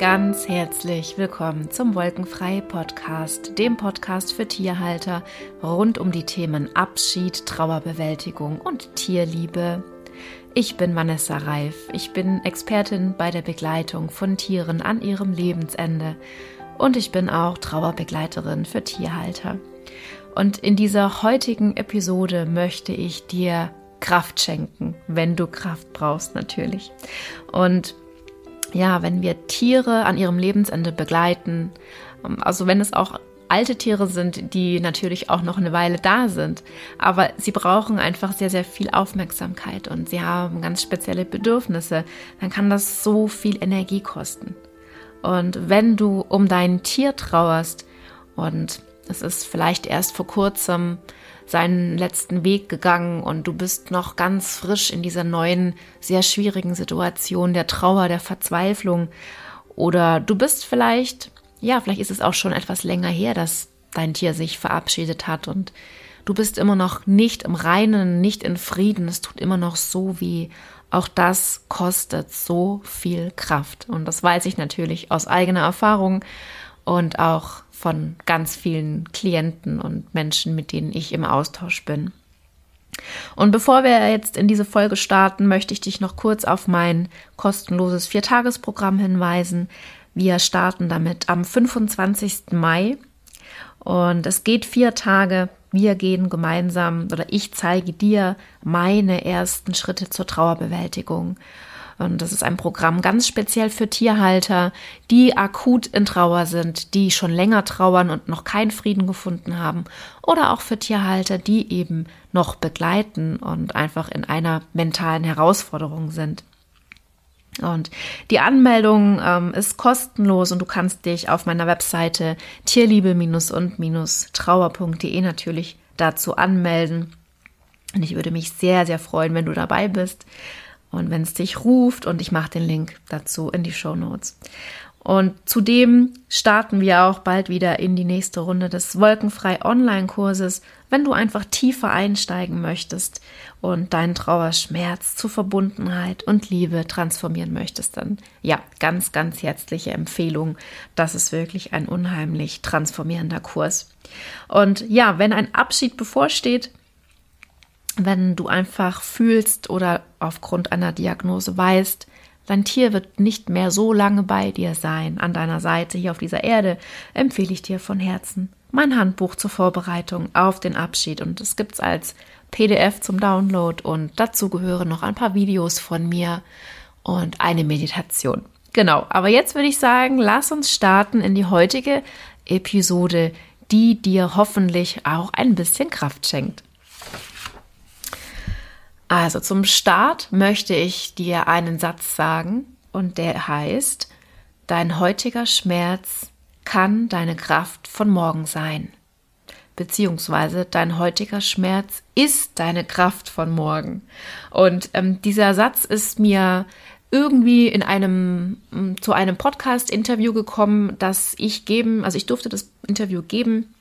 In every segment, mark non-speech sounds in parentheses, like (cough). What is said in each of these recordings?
ganz herzlich willkommen zum Wolkenfrei Podcast, dem Podcast für Tierhalter rund um die Themen Abschied, Trauerbewältigung und Tierliebe. Ich bin Vanessa Reif. Ich bin Expertin bei der Begleitung von Tieren an ihrem Lebensende und ich bin auch Trauerbegleiterin für Tierhalter. Und in dieser heutigen Episode möchte ich dir Kraft schenken, wenn du Kraft brauchst natürlich. Und ja, wenn wir Tiere an ihrem Lebensende begleiten, ähm, also wenn es auch alte Tiere sind, die natürlich auch noch eine Weile da sind, aber sie brauchen einfach sehr, sehr viel Aufmerksamkeit und sie haben ganz spezielle Bedürfnisse, dann kann das so viel Energie kosten. Und wenn du um dein Tier trauerst und es ist vielleicht erst vor kurzem seinen letzten Weg gegangen und du bist noch ganz frisch in dieser neuen, sehr schwierigen Situation der Trauer, der Verzweiflung. Oder du bist vielleicht, ja, vielleicht ist es auch schon etwas länger her, dass dein Tier sich verabschiedet hat und du bist immer noch nicht im Reinen, nicht in Frieden. Es tut immer noch so weh. Auch das kostet so viel Kraft. Und das weiß ich natürlich aus eigener Erfahrung und auch von ganz vielen Klienten und Menschen, mit denen ich im Austausch bin. Und bevor wir jetzt in diese Folge starten, möchte ich dich noch kurz auf mein kostenloses Viertagesprogramm hinweisen. Wir starten damit am 25. Mai und es geht vier Tage. Wir gehen gemeinsam oder ich zeige dir meine ersten Schritte zur Trauerbewältigung. Und das ist ein Programm ganz speziell für Tierhalter, die akut in Trauer sind, die schon länger trauern und noch keinen Frieden gefunden haben. Oder auch für Tierhalter, die eben noch begleiten und einfach in einer mentalen Herausforderung sind. Und die Anmeldung ähm, ist kostenlos und du kannst dich auf meiner Webseite tierliebe-und-trauer.de natürlich dazu anmelden. Und ich würde mich sehr, sehr freuen, wenn du dabei bist und wenn es dich ruft und ich mache den Link dazu in die Show Notes. Und zudem starten wir auch bald wieder in die nächste Runde des Wolkenfrei Online-Kurses, wenn du einfach tiefer einsteigen möchtest und deinen Trauerschmerz zu Verbundenheit und Liebe transformieren möchtest, dann ja, ganz, ganz herzliche Empfehlung. Das ist wirklich ein unheimlich transformierender Kurs. Und ja, wenn ein Abschied bevorsteht, wenn du einfach fühlst oder aufgrund einer Diagnose weißt, dein Tier wird nicht mehr so lange bei dir sein, an deiner Seite hier auf dieser Erde, empfehle ich dir von Herzen mein Handbuch zur Vorbereitung auf den Abschied und es gibt's als PDF zum Download und dazu gehören noch ein paar Videos von mir und eine Meditation. Genau, aber jetzt würde ich sagen, lass uns starten in die heutige Episode, die dir hoffentlich auch ein bisschen Kraft schenkt. Also zum Start möchte ich dir einen Satz sagen und der heißt, dein heutiger Schmerz kann deine Kraft von morgen sein. Beziehungsweise dein heutiger Schmerz ist deine Kraft von morgen. Und ähm, dieser Satz ist mir irgendwie in einem zu einem Podcast-Interview gekommen, das ich geben, also ich durfte das Interview geben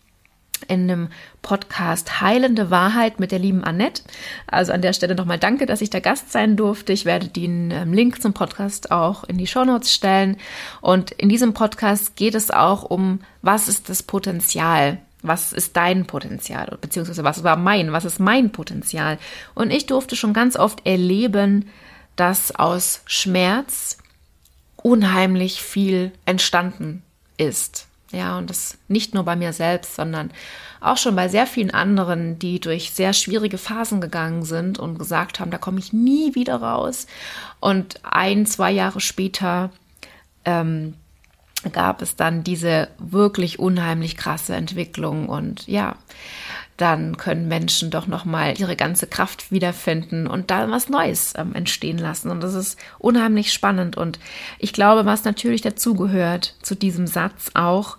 in einem Podcast Heilende Wahrheit mit der lieben Annette. Also an der Stelle nochmal danke, dass ich da Gast sein durfte. Ich werde den ähm, Link zum Podcast auch in die Shownotes stellen. Und in diesem Podcast geht es auch um, was ist das Potenzial? Was ist dein Potenzial? Beziehungsweise was war mein? Was ist mein Potenzial? Und ich durfte schon ganz oft erleben, dass aus Schmerz unheimlich viel entstanden ist. Ja, und das nicht nur bei mir selbst, sondern auch schon bei sehr vielen anderen, die durch sehr schwierige Phasen gegangen sind und gesagt haben, da komme ich nie wieder raus. Und ein, zwei Jahre später ähm, gab es dann diese wirklich unheimlich krasse Entwicklung und ja, dann können Menschen doch noch mal ihre ganze Kraft wiederfinden und da was Neues ähm, entstehen lassen und das ist unheimlich spannend und ich glaube, was natürlich dazugehört zu diesem Satz auch,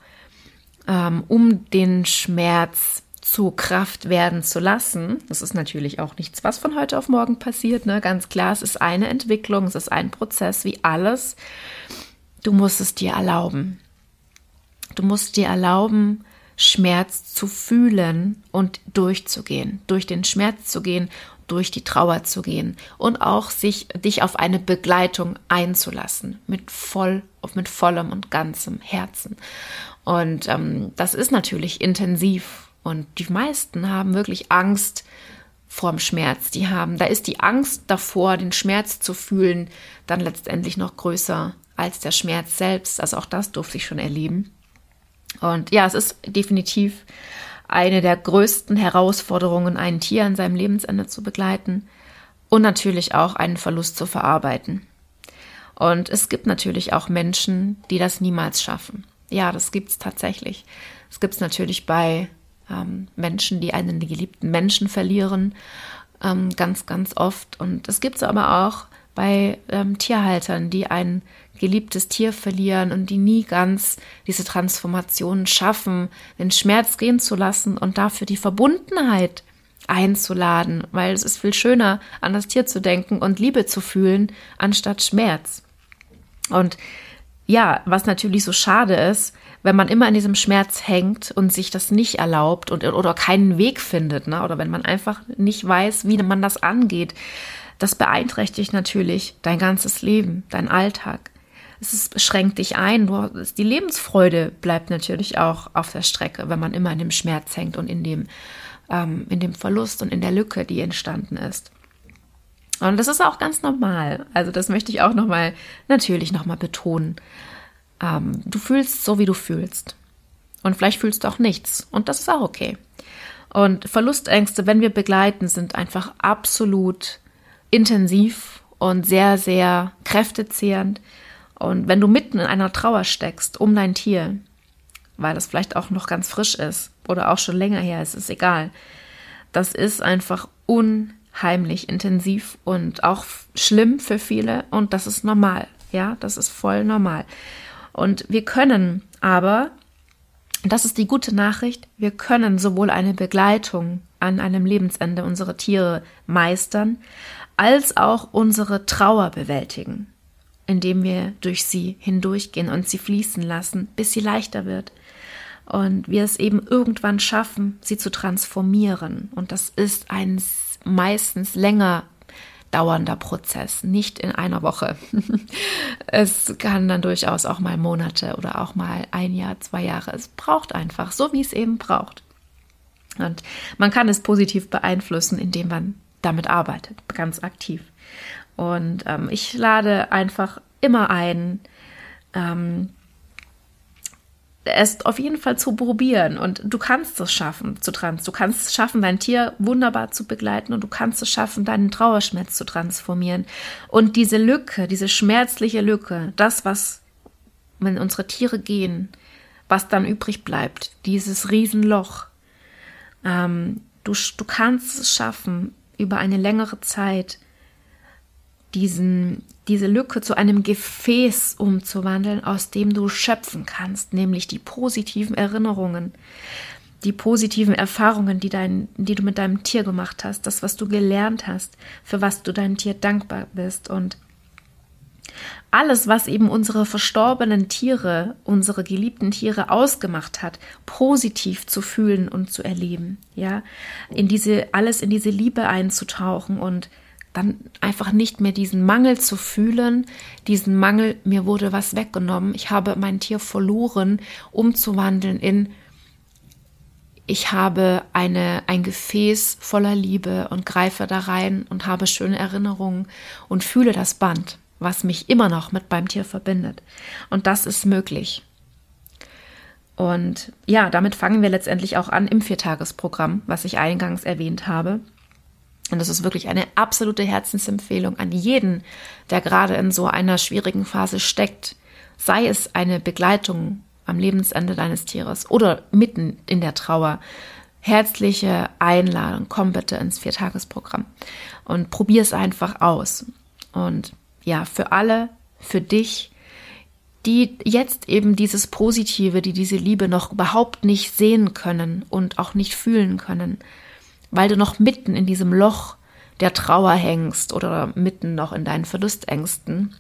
ähm, um den Schmerz zu Kraft werden zu lassen. Das ist natürlich auch nichts, was von heute auf morgen passiert. Ne? Ganz klar, es ist eine Entwicklung, es ist ein Prozess wie alles. Du musst es dir erlauben. Du musst dir erlauben, Schmerz zu fühlen und durchzugehen, durch den Schmerz zu gehen, durch die Trauer zu gehen und auch sich dich auf eine Begleitung einzulassen mit voll mit vollem und ganzem Herzen. Und ähm, das ist natürlich intensiv und die meisten haben wirklich Angst vorm Schmerz. Die haben, da ist die Angst davor, den Schmerz zu fühlen, dann letztendlich noch größer als der Schmerz selbst. Also auch das durfte ich schon erleben. Und ja, es ist definitiv eine der größten Herausforderungen, ein Tier an seinem Lebensende zu begleiten und natürlich auch einen Verlust zu verarbeiten. Und es gibt natürlich auch Menschen, die das niemals schaffen. Ja, das gibt es tatsächlich. Es gibt es natürlich bei ähm, Menschen, die einen geliebten Menschen verlieren, ähm, ganz, ganz oft. Und es gibt es aber auch bei ähm, Tierhaltern, die ein geliebtes Tier verlieren und die nie ganz diese Transformation schaffen, den Schmerz gehen zu lassen und dafür die Verbundenheit einzuladen, weil es ist viel schöner, an das Tier zu denken und Liebe zu fühlen, anstatt Schmerz. Und ja, was natürlich so schade ist, wenn man immer in diesem Schmerz hängt und sich das nicht erlaubt und oder keinen Weg findet, ne? oder wenn man einfach nicht weiß, wie man das angeht, das beeinträchtigt natürlich dein ganzes Leben, dein Alltag. Es ist, schränkt dich ein. Du, die Lebensfreude bleibt natürlich auch auf der Strecke, wenn man immer in dem Schmerz hängt und in dem, ähm, in dem Verlust und in der Lücke, die entstanden ist. Und das ist auch ganz normal. Also das möchte ich auch nochmal, natürlich nochmal betonen. Ähm, du fühlst so, wie du fühlst. Und vielleicht fühlst du auch nichts. Und das ist auch okay. Und Verlustängste, wenn wir begleiten, sind einfach absolut intensiv und sehr, sehr kräftezehrend. Und wenn du mitten in einer Trauer steckst um dein Tier, weil das vielleicht auch noch ganz frisch ist oder auch schon länger her ist, ist egal. Das ist einfach unheimlich intensiv und auch schlimm für viele und das ist normal. Ja, das ist voll normal. Und wir können aber, das ist die gute Nachricht, wir können sowohl eine Begleitung an einem Lebensende unserer Tiere meistern, als auch unsere Trauer bewältigen, indem wir durch sie hindurchgehen und sie fließen lassen, bis sie leichter wird. Und wir es eben irgendwann schaffen, sie zu transformieren. Und das ist ein meistens länger dauernder Prozess, nicht in einer Woche. (laughs) es kann dann durchaus auch mal Monate oder auch mal ein Jahr, zwei Jahre. Es braucht einfach, so wie es eben braucht. Und man kann es positiv beeinflussen, indem man damit arbeitet, ganz aktiv. Und ähm, ich lade einfach immer ein, ähm, es auf jeden Fall zu probieren und du kannst es schaffen zu trans. Du kannst es schaffen, dein Tier wunderbar zu begleiten und du kannst es schaffen, deinen Trauerschmerz zu transformieren. Und diese Lücke, diese schmerzliche Lücke, das, was, wenn unsere Tiere gehen, was dann übrig bleibt, dieses Riesenloch, ähm, du, du kannst es schaffen, über eine längere Zeit diesen, diese Lücke zu einem Gefäß umzuwandeln, aus dem du schöpfen kannst, nämlich die positiven Erinnerungen, die positiven Erfahrungen, die, dein, die du mit deinem Tier gemacht hast, das, was du gelernt hast, für was du deinem Tier dankbar bist. Und alles, was eben unsere verstorbenen Tiere, unsere geliebten Tiere ausgemacht hat, positiv zu fühlen und zu erleben, ja, in diese, alles in diese Liebe einzutauchen und dann einfach nicht mehr diesen Mangel zu fühlen, diesen Mangel, mir wurde was weggenommen, ich habe mein Tier verloren, umzuwandeln in ich habe eine, ein Gefäß voller Liebe und greife da rein und habe schöne Erinnerungen und fühle das Band was mich immer noch mit beim Tier verbindet. Und das ist möglich. Und ja, damit fangen wir letztendlich auch an im Viertagesprogramm, was ich eingangs erwähnt habe. Und das ist wirklich eine absolute Herzensempfehlung an jeden, der gerade in so einer schwierigen Phase steckt. Sei es eine Begleitung am Lebensende deines Tieres oder mitten in der Trauer. Herzliche Einladung, komm bitte ins Viertagesprogramm und probier es einfach aus. Und ja, für alle, für dich, die jetzt eben dieses Positive, die diese Liebe noch überhaupt nicht sehen können und auch nicht fühlen können, weil du noch mitten in diesem Loch der Trauer hängst oder mitten noch in deinen Verlustängsten,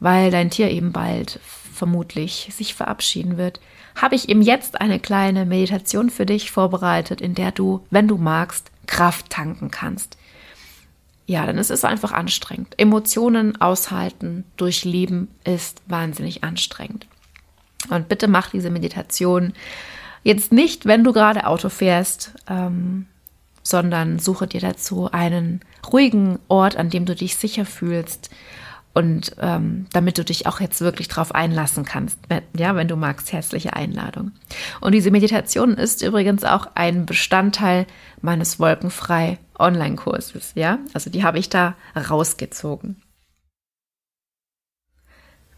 weil dein Tier eben bald vermutlich sich verabschieden wird, habe ich eben jetzt eine kleine Meditation für dich vorbereitet, in der du, wenn du magst, Kraft tanken kannst. ja, ist es einfach anstrengend. Emotionen aushalten, durchleben ist wahnsinnig anstrengend. Und bitte mach diese Meditation jetzt nicht, wenn du gerade Auto fährst, ähm, sondern suche dir dazu einen ruhigen Ort, an dem du dich sicher fühlst und ähm, damit du dich auch jetzt wirklich drauf einlassen kannst. Ja, wenn du magst, herzliche Einladung. Und diese Meditation ist übrigens auch ein Bestandteil meines Wolkenfrei Online-Kurses. Ja, also die habe ich da rausgezogen.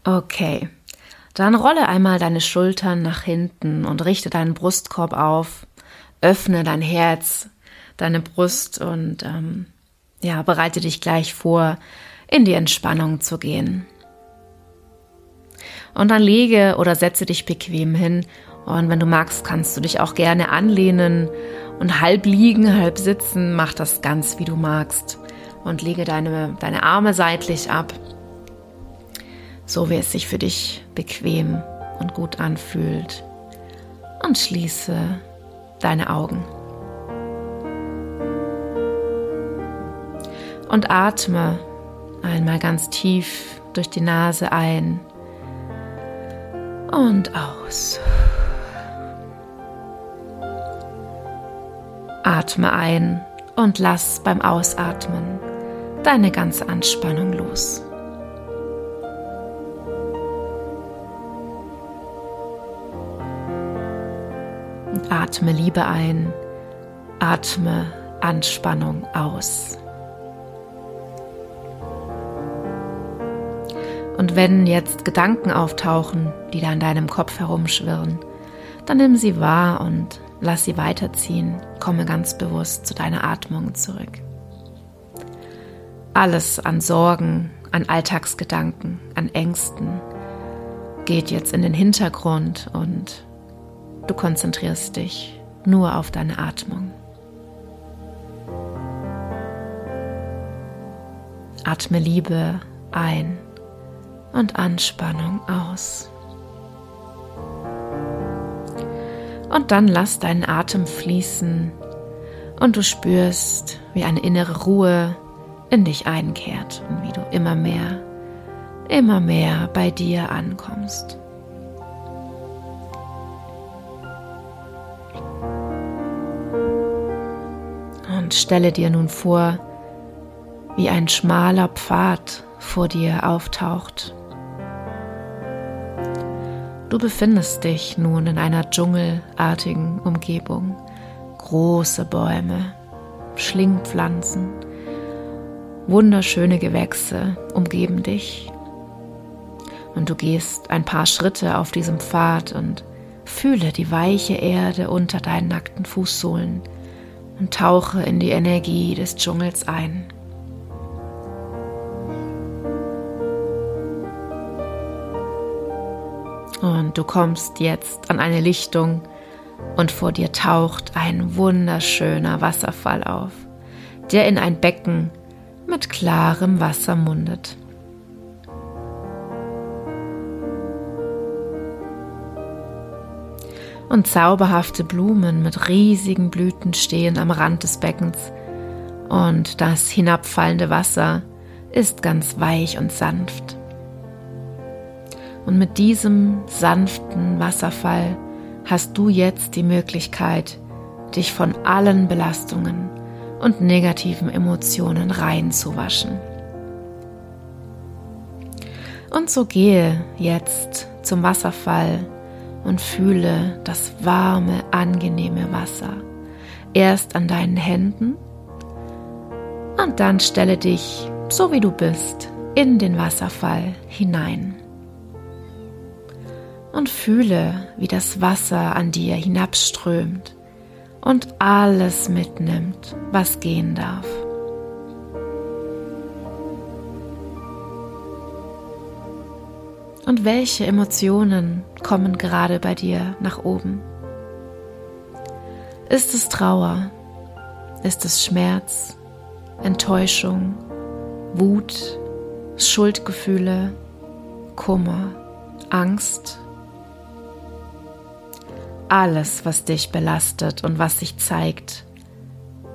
Okay, dann rolle einmal deine Schultern nach hinten und richte deinen Brustkorb auf. Öffne dein Herz, deine Brust und ähm, ja, bereite dich gleich vor, in die Entspannung zu gehen. Und dann lege oder setze dich bequem hin. Und wenn du magst, kannst du dich auch gerne anlehnen und halb liegen, halb sitzen. Mach das ganz, wie du magst. Und lege deine, deine Arme seitlich ab, so wie es sich für dich bequem und gut anfühlt. Und schließe deine Augen. Und atme Einmal ganz tief durch die Nase ein und aus. Atme ein und lass beim Ausatmen deine ganze Anspannung los. Atme Liebe ein, atme Anspannung aus. Und wenn jetzt Gedanken auftauchen, die da in deinem Kopf herumschwirren, dann nimm sie wahr und lass sie weiterziehen. Komme ganz bewusst zu deiner Atmung zurück. Alles an Sorgen, an Alltagsgedanken, an Ängsten geht jetzt in den Hintergrund und du konzentrierst dich nur auf deine Atmung. Atme Liebe ein und Anspannung aus. Und dann lass deinen Atem fließen und du spürst, wie eine innere Ruhe in dich einkehrt und wie du immer mehr, immer mehr bei dir ankommst. Und stelle dir nun vor, wie ein schmaler Pfad vor dir auftaucht Du befindest dich nun in einer dschungelartigen Umgebung. Große Bäume, Schlingpflanzen, wunderschöne Gewächse umgeben dich. Und du gehst ein paar Schritte auf diesem Pfad und fühle die weiche Erde unter deinen nackten Fußsohlen und tauche in die Energie des Dschungels ein. Und du kommst jetzt an eine Lichtung und vor dir taucht ein wunderschöner Wasserfall auf, der in ein Becken mit klarem Wasser mundet. Und zauberhafte Blumen mit riesigen Blüten stehen am Rand des Beckens, und das hinabfallende Wasser ist ganz weich und sanft. Und mit diesem sanften Wasserfall hast du jetzt die Möglichkeit, dich von allen Belastungen und negativen Emotionen reinzuwaschen. Und so gehe jetzt zum Wasserfall und fühle das warme, angenehme Wasser. Erst an deinen Händen und dann stelle dich, so wie du bist, in den Wasserfall hinein und fühle, wie das Wasser an dir hinabströmt und alles mitnimmt, was gehen darf. Und welche Emotionen kommen gerade bei dir nach oben? Ist es Trauer? Ist es Schmerz, Enttäuschung, Wut, Schuldgefühle, Kummer, Angst alles, was dich belastet und was sich zeigt,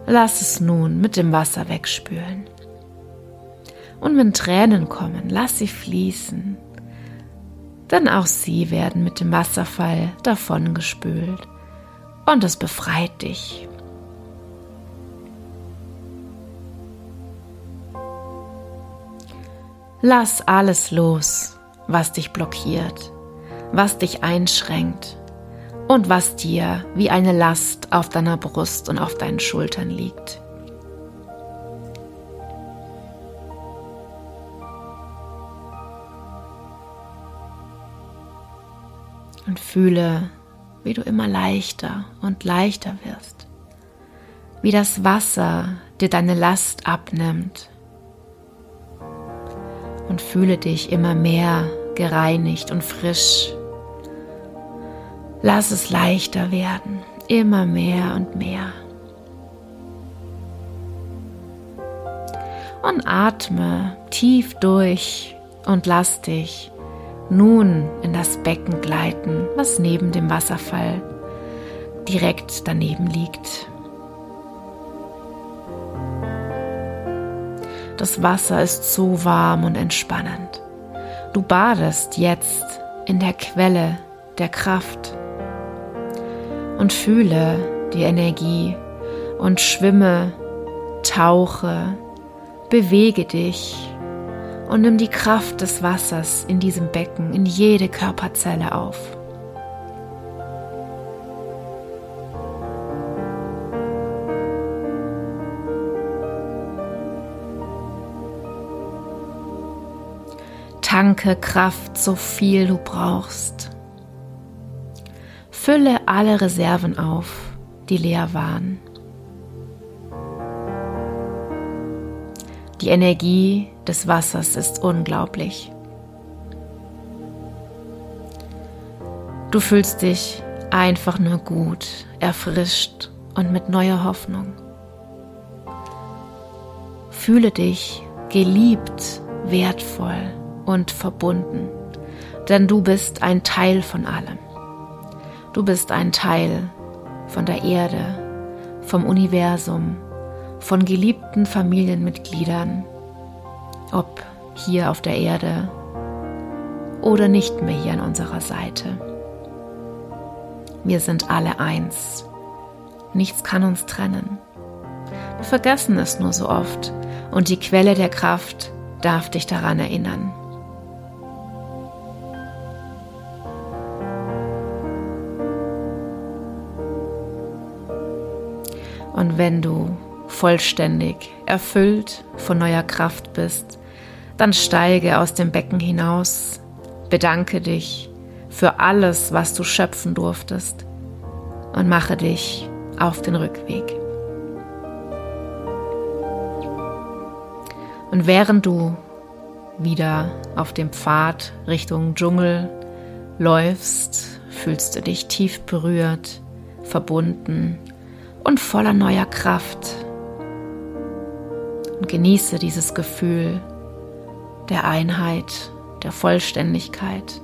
lass es nun mit dem Wasser wegspülen. Und wenn Tränen kommen, lass sie fließen. Denn auch sie werden mit dem Wasserfall davongespült. Und es befreit dich. Lass alles los, was dich blockiert, was dich einschränkt und was dir wie eine Last auf deiner Brust und auf deinen Schultern liegt. Und fühle, wie du immer leichter und leichter wirst, wie das Wasser dir deine Last abnimmt und fühle dich immer mehr gereinigt und frisch. Lass es leichter werden, immer mehr und mehr. Und atme tief durch und lass dich nun in das Becken gleiten, was neben dem Wasserfall direkt daneben liegt. Das Wasser ist so warm und entspannend. Du badest jetzt in der Quelle der Kraft und fühle die Energie und schwimme, tauche, bewege dich und nimm die Kraft des Wassers in diesem Becken in jede Körperzelle auf. Tanke Kraft, so viel du brauchst. Fülle alle Reserven auf, die leer waren. Die Energie des Wassers ist unglaublich. Du fühlst dich einfach nur gut, erfrischt und mit neuer Hoffnung. Fühle dich geliebt, wertvoll und verbunden, denn du bist ein Teil von allem. Du bist ein Teil von der Erde, vom Universum, von geliebten Familienmitgliedern, ob hier auf der Erde oder nicht mehr hier an unserer Seite. Wir sind alle eins. Nichts kann uns trennen. Wir vergessen es nur so oft und die Quelle der Kraft darf dich daran erinnern. Und wenn du vollständig erfüllt von neuer Kraft bist, dann steige aus dem Becken hinaus, bedanke dich für alles, was du schöpfen durftest und mache dich auf den Rückweg. Und während du wieder auf dem Pfad Richtung Dschungel läufst, fühlst du dich tief berührt, verbunden und voller neuer Kraft. Und genieße dieses Gefühl der Einheit, der Vollständigkeit,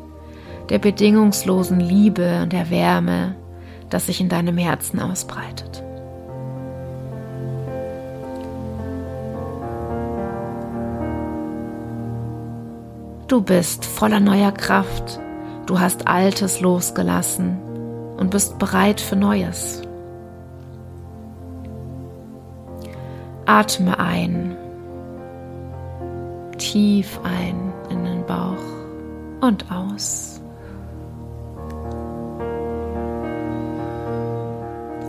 der bedingungslosen Liebe und der Wärme, das sich in deinem Herzen ausbreitet. Du bist voller neuer Kraft, du hast Altes losgelassen und bist bereit für Neues. Atme ein, tief ein in den Bauch und aus.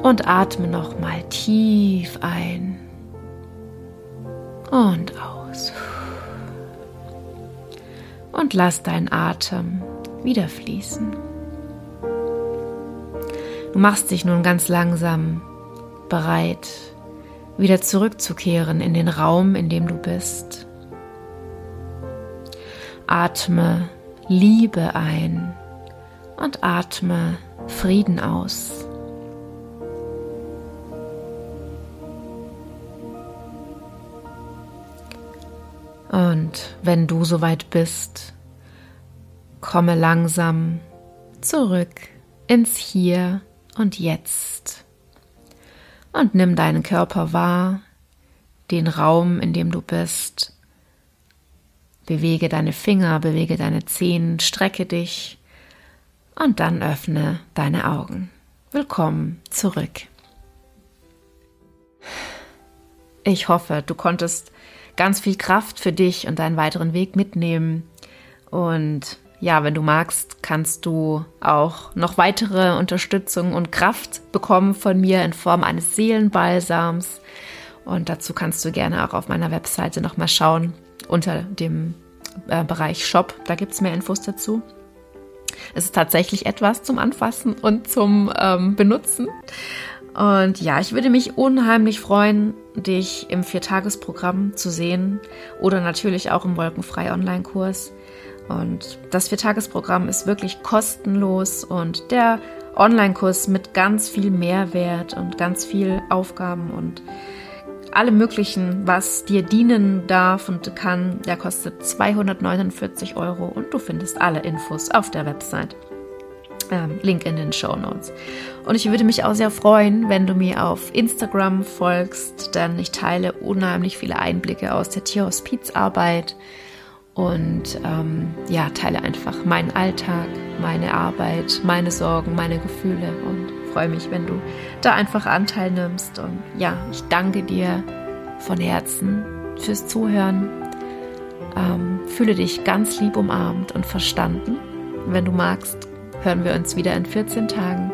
Und atme nochmal tief ein und aus. Und lass deinen Atem wieder fließen. Du machst dich nun ganz langsam bereit wieder zurückzukehren in den Raum, in dem du bist. Atme Liebe ein und atme Frieden aus. Und wenn du soweit bist, komme langsam zurück ins Hier und Jetzt und nimm deinen Körper wahr, den Raum, in dem du bist Bewege deine Finger, bewege deine Zehen, strecke dich und dann öffne deine Augen. Willkommen zurück. Ich hoffe, du konntest ganz viel Kraft für dich und deinen weiteren Weg mitnehmen. Und ja, wenn du magst, kannst du auch noch weitere Unterstützung und Kraft bekommen von mir in Form eines Seelenbalsams. Und dazu kannst du gerne auch auf meiner Webseite nochmal schauen unter dem äh, Bereich Shop. Da gibt es mehr Infos dazu. Es ist tatsächlich etwas zum Anfassen und zum ähm, Benutzen. Und ja, ich würde mich unheimlich freuen, dich im Viertagesprogramm zu sehen oder natürlich auch im Wolkenfrei Online-Kurs. Und das Viertagesprogramm ist wirklich kostenlos und der Online-Kurs mit ganz viel Mehrwert und ganz viel Aufgaben und alle möglichen, was dir dienen darf und kann, der kostet 249 Euro und du findest alle Infos auf der Website. Ähm, Link in den Show Notes. Und ich würde mich auch sehr freuen, wenn du mir auf Instagram folgst, denn ich teile unheimlich viele Einblicke aus der Tierhospizarbeit und ähm, ja, teile einfach meinen Alltag, meine Arbeit, meine Sorgen, meine Gefühle und freue mich, wenn du da einfach Anteil nimmst. Und ja, ich danke dir von Herzen fürs Zuhören. Ähm, fühle dich ganz lieb umarmt und verstanden. Wenn du magst, hören wir uns wieder in 14 Tagen.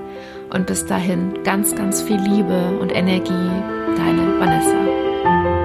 Und bis dahin ganz, ganz viel Liebe und Energie. Deine Vanessa.